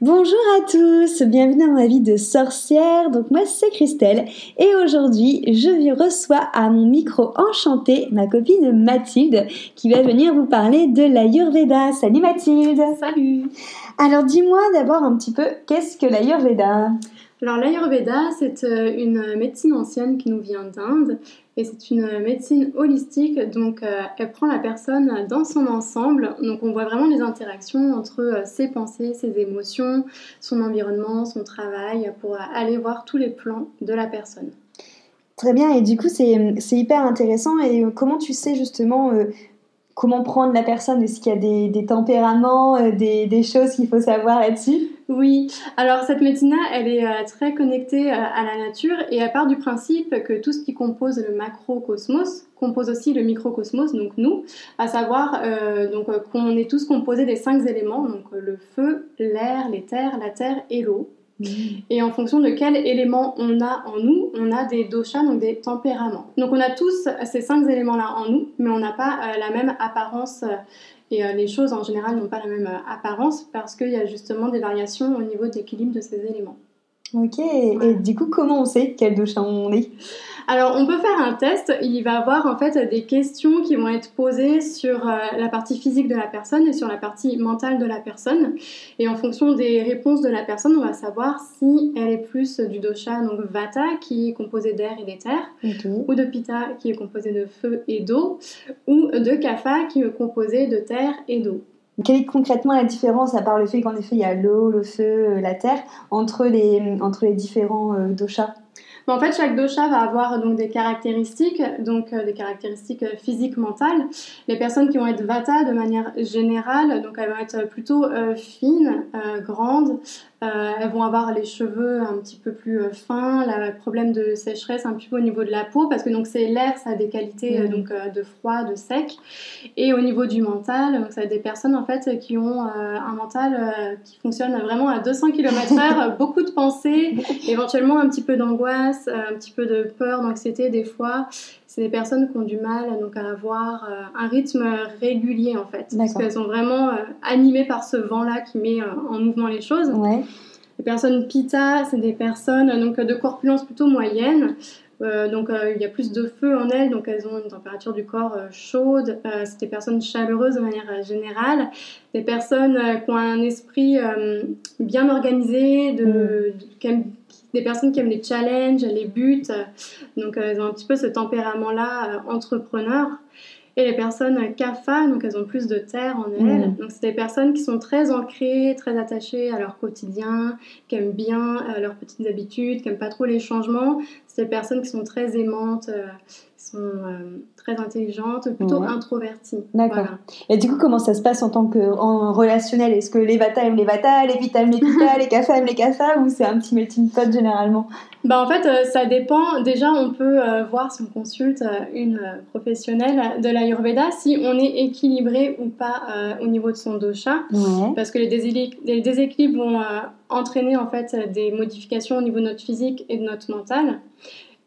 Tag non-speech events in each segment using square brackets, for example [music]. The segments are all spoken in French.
Bonjour à tous, bienvenue dans ma vie de sorcière. Donc moi c'est Christelle et aujourd'hui je reçois à mon micro enchanté ma copine Mathilde qui va venir vous parler de l'Ayurveda. Salut Mathilde. Salut. Alors dis-moi d'abord un petit peu qu'est-ce que l'Ayurveda? Alors l'Ayurveda, c'est euh, une médecine ancienne qui nous vient d'Inde et c'est une médecine holistique, donc euh, elle prend la personne dans son ensemble. Donc on voit vraiment les interactions entre euh, ses pensées, ses émotions, son environnement, son travail, pour aller voir tous les plans de la personne. Très bien, et du coup c'est hyper intéressant. Et comment tu sais justement comment prendre la personne? Est-ce qu'il y a des, tempéraments, des, des choses qu'il faut savoir là-dessus? Oui, alors cette médecine elle est euh, très connectée euh, à la nature et elle part du principe que tout ce qui compose le macrocosmos compose aussi le microcosmos, donc nous, à savoir euh, donc qu'on est tous composés des cinq éléments, donc le feu, l'air, les terres, la terre et l'eau. Mmh. Et en fonction de quel élément on a en nous, on a des doshas, donc des tempéraments. Donc on a tous ces cinq éléments-là en nous, mais on n'a pas la même apparence et euh, les choses en général n'ont pas la même euh, apparence parce qu'il y a justement des variations au niveau d'équilibre de ces éléments. Ok, et du coup, comment on sait quel dosha on est? Alors, on peut faire un test. Il va y avoir en fait des questions qui vont être posées sur euh, la partie physique de la personne et sur la partie mentale de la personne. Et en fonction des réponses de la personne, on va savoir si elle est plus du dosha, donc vata, qui est composé d'air et d'éther, ou de pitta, qui est composé de feu et d'eau, ou de kapha, qui est composé de terre et d'eau. Quelle est concrètement la différence, à part le fait qu'en effet il y a l'eau, le feu, euh, la terre, entre les, entre les différents euh, doshas? En fait, chaque dosha va avoir donc des caractéristiques, donc euh, des caractéristiques euh, physiques, mentales. Les personnes qui vont être vata de manière générale, donc elles vont être plutôt euh, fines, grandes, euh, elles vont avoir les cheveux un petit peu plus euh, fins, le problème de sécheresse un petit peu au niveau de la peau, parce que donc c'est l'air, ça a des qualités euh, mm. donc de froid, de sec, et au niveau du mental, donc ça a des personnes en fait qui ont un mental qui fonctionne vraiment à 200 km/h, [laughs] beaucoup de pensées, éventuellement un petit peu d'angoisse, un petit peu de peur, d'anxiété des fois. C'est des personnes qui ont du mal donc à avoir un rythme régulier en fait, parce qu'elles sont vraiment animées par ce vent-là qui met en mouvement les choses. Ouais. Les personnes pita, c'est des personnes donc, de corpulence plutôt moyenne. Euh, donc euh, il y a plus de feu en elles, donc elles ont une température du corps euh, chaude. c'est des personnes chaleureuses de manière générale, des personnes qui ont un esprit bien organisé, de, mm. Des personnes qui aiment les challenges, les buts. donc elles ont un petit peu ce tempérament-là entrepreneur. Et les personnes CAFA, donc elles ont plus de terre en elles. Donc c'est des personnes qui sont très ancrées, très attachées à leur quotidien, qui aiment bien euh, leurs petites habitudes, qui n'aiment pas trop les changements. C'est des personnes qui sont très aimantes, euh, sont euh, très intelligentes, plutôt introverties. D'accord. Et du coup, comment ça se passe en tant que en relationnel? Est-ce que les Vata aiment les Vata, les Vita aiment les Vita, [laughs] les Kapha aiment les Kapha, ou c'est un petit melting pot généralement? Bah en fait, euh, ça dépend. Déjà, on peut euh, voir si on consulte une professionnelle de l'Ayurveda si on est équilibré ou pas au niveau de son dosha. Parce que les, les déséquilibres vont entraîner en fait des modifications au niveau de notre physique et de notre mental.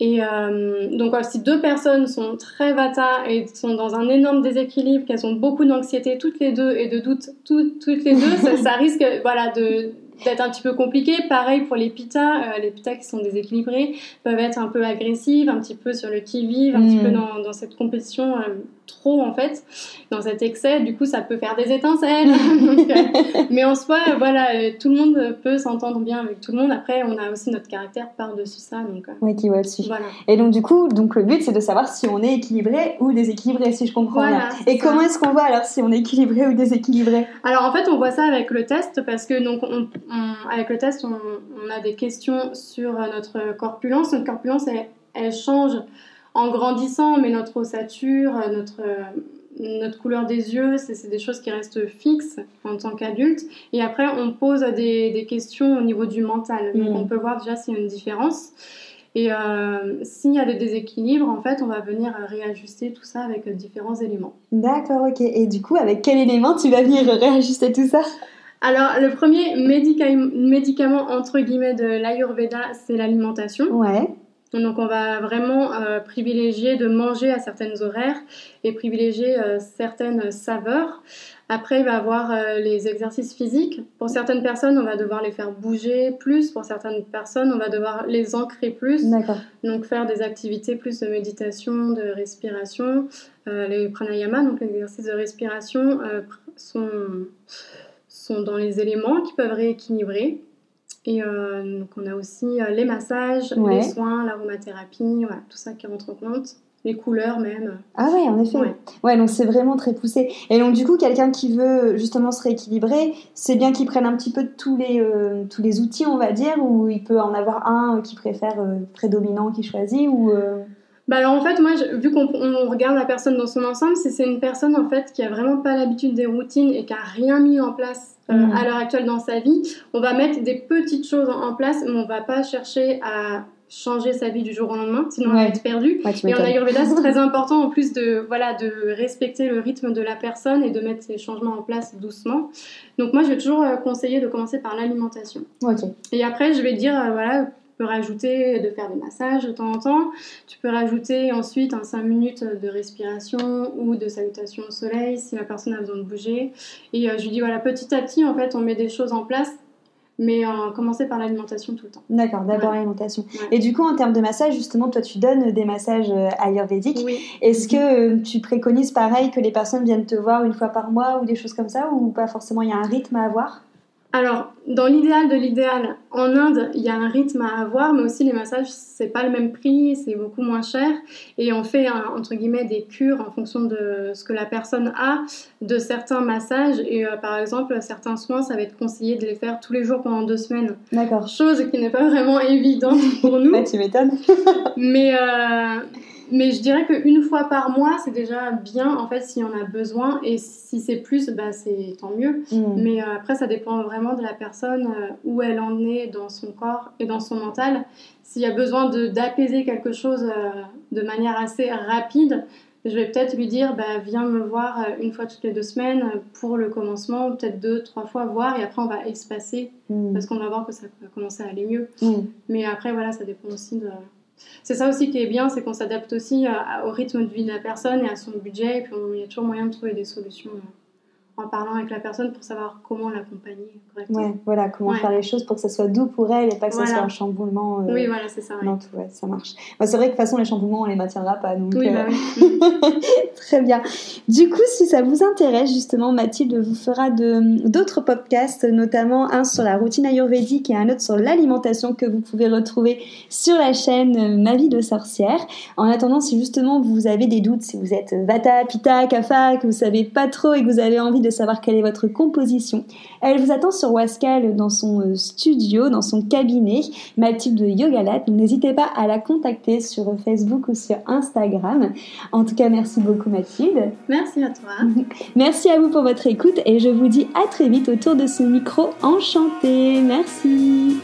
Et euh, donc, si deux personnes sont très vata et sont dans un énorme déséquilibre, qu'elles ont beaucoup d'anxiété toutes les deux et de doute toutes les deux, ça, [laughs] ça, risque voilà, de d'être un petit peu compliqué. Pareil pour les pitas, euh, les pitas qui sont déséquilibrés peuvent être un peu agressives, un petit peu sur le qui-vive, un petit peu mm. dans, dans cette compétition euh, trop en fait, dans cet excès. Du coup, ça peut faire des étincelles. [laughs] Euh, mais en soi, voilà, tout le monde peut s'entendre bien avec tout le monde. Après, on a aussi notre caractère par-dessus ça. Donc, oui, qui va dessus. Voilà. Et donc, du coup, donc, le but, c'est de savoir si on est équilibré ou déséquilibré, si je comprends bien. Et comment est-ce qu'on voit alors si on est équilibré ou déséquilibré? Alors, en fait, on voit ça avec le test parce que donc, on, avec le test, on, a des questions sur notre corpulence. Notre corpulence, elle, change en grandissant, mais notre ossature, notre, notre couleur des yeux, c'est des choses qui restent fixes en tant qu'adulte. Et après, on pose des, des, questions au niveau du mental. Donc, mm. on peut voir déjà s'il y a une différence. Et euh, s'il y a des déséquilibres, en fait, on va venir réajuster tout ça avec différents éléments. D'accord, ok. Et du coup, avec quel élément tu vas venir réajuster tout ça? Alors, le premier médicament, entre guillemets de l'Ayurveda, c'est l'alimentation. Ouais. Donc, on va vraiment euh, privilégier de manger à certaines horaires et privilégier euh, certaines saveurs. Après, il va y avoir euh, les exercices physiques. Pour certaines personnes, on va devoir les faire bouger plus. Pour certaines personnes, on va devoir les ancrer plus. D'accord. Donc, faire des activités plus de méditation, de respiration. les pranayama, donc les exercices de respiration, sont sont dans les éléments qui peuvent rééquilibrer. Et euh, donc on a aussi euh, les massages, les soins, l'aromathérapie, voilà, tout ça qui rentre en compte. Les couleurs même. Ah ouais, en effet. Ouais, donc c'est vraiment très poussé. Et donc du coup, quelqu'un qui veut justement se rééquilibrer, c'est bien qu'il prenne un petit peu de tous les, euh, tous les outils, on va dire, ou il peut en avoir un qui préfère prédominant, qui choisit, ou... Bah alors en fait, moi, vu qu'on regarde la personne dans son ensemble, si c'est une personne en fait qui a vraiment pas l'habitude des routines et qui a rien mis en place euh, mm. à l'heure actuelle dans sa vie, on va mettre des petites choses en place, mais on va pas chercher à changer sa vie du jour au lendemain, sinon on va être perdu. et en Ayurveda, c'est très [laughs] important en plus de voilà de respecter le rythme de la personne et de mettre ces changements en place doucement. Donc moi, je vais toujours euh, conseiller de commencer par l'alimentation. Et après, je vais dire euh, voilà peux rajouter de faire des massages de temps en temps. Tu peux rajouter ensuite un 5 minutes de respiration ou de salutation au soleil si la personne a besoin de bouger. Et euh, je lui dis voilà, petit à petit, en fait, on met des choses en place mais euh, commencer par l'alimentation tout le temps. D'accord, d'abord l'alimentation. Et du coup, en termes de massage, justement, toi, tu donnes des massages euh, ayurvédiques. Oui. Est-ce que tu préconises pareil que les personnes viennent te voir une fois par mois ou des choses comme ça, ou pas forcément Il y a un rythme à avoir? Alors, dans l'idéal de l'idéal, en Inde, il y a un rythme à avoir, mais aussi les massages, c'est pas le même prix, c'est beaucoup moins cher. Et on fait, entre guillemets, des cures en fonction de ce que la personne a, de certains massages. Et euh, par exemple, certains soins, ça va être conseillé de les faire tous les jours pendant deux semaines. D'accord. Chose qui n'est pas vraiment [laughs] évidente pour nous. [laughs] bah, tu m'étonnes. mais, euh, mais je dirais qu'une fois par mois, c'est déjà bien, en fait, si on a besoin. Et si c'est plus, bah, c'est tant mieux. Mm. Mais euh, après, ça dépend vraiment de la personne, euh, où elle en est dans son corps et dans son mental. S'il y a besoin d'apaiser quelque chose euh, de manière assez rapide, je vais peut-être lui dire, bah, viens me voir une fois toutes les deux semaines pour le commencement, peut-être deux, trois fois voir, et après on va espacer, mm. parce qu'on va voir que ça va commencer à aller mieux. Mm. Mais après, voilà, ça dépend aussi de c'est ça aussi qui est bien, c'est qu'on s'adapte aussi au rythme de vie de la personne et à son budget, et puis il y a toujours moyen de trouver des solutions euh, en parlant avec la personne pour savoir comment l'accompagner correctement. Ouais, voilà, comment faire les choses pour que ça soit doux pour elle et pas que ça soit un chamboulement. Euh, oui, voilà, c'est ça. Non, tout, ouais, ça marche. c'est vrai que de toute façon, les chamboulements, on les maintiendra pas. Donc, oui, bah euh, [laughs] Très bien. Du coup, si ça vous intéresse, justement, Mathilde vous fera d'autres podcasts, notamment un sur la routine ayurvédique et un autre sur l'alimentation que vous pouvez retrouver sur la chaîne euh, Ma vie de sorcière. En attendant, si justement vous avez des doutes, si vous êtes Vata, Pitta, Kapha, que vous savez pas trop et que vous avez envie de savoir quelle est votre composition. Elle vous attend sur Wascal dans son euh, studio, dans son cabinet, Mathilde Yogalat. N'hésitez pas à la contacter sur Facebook ou sur Instagram. En tout cas, merci beaucoup Mathilde. Merci à toi. [laughs] Merci à vous pour votre écoute et je vous dis à très vite autour de ce micro enchanté. Merci.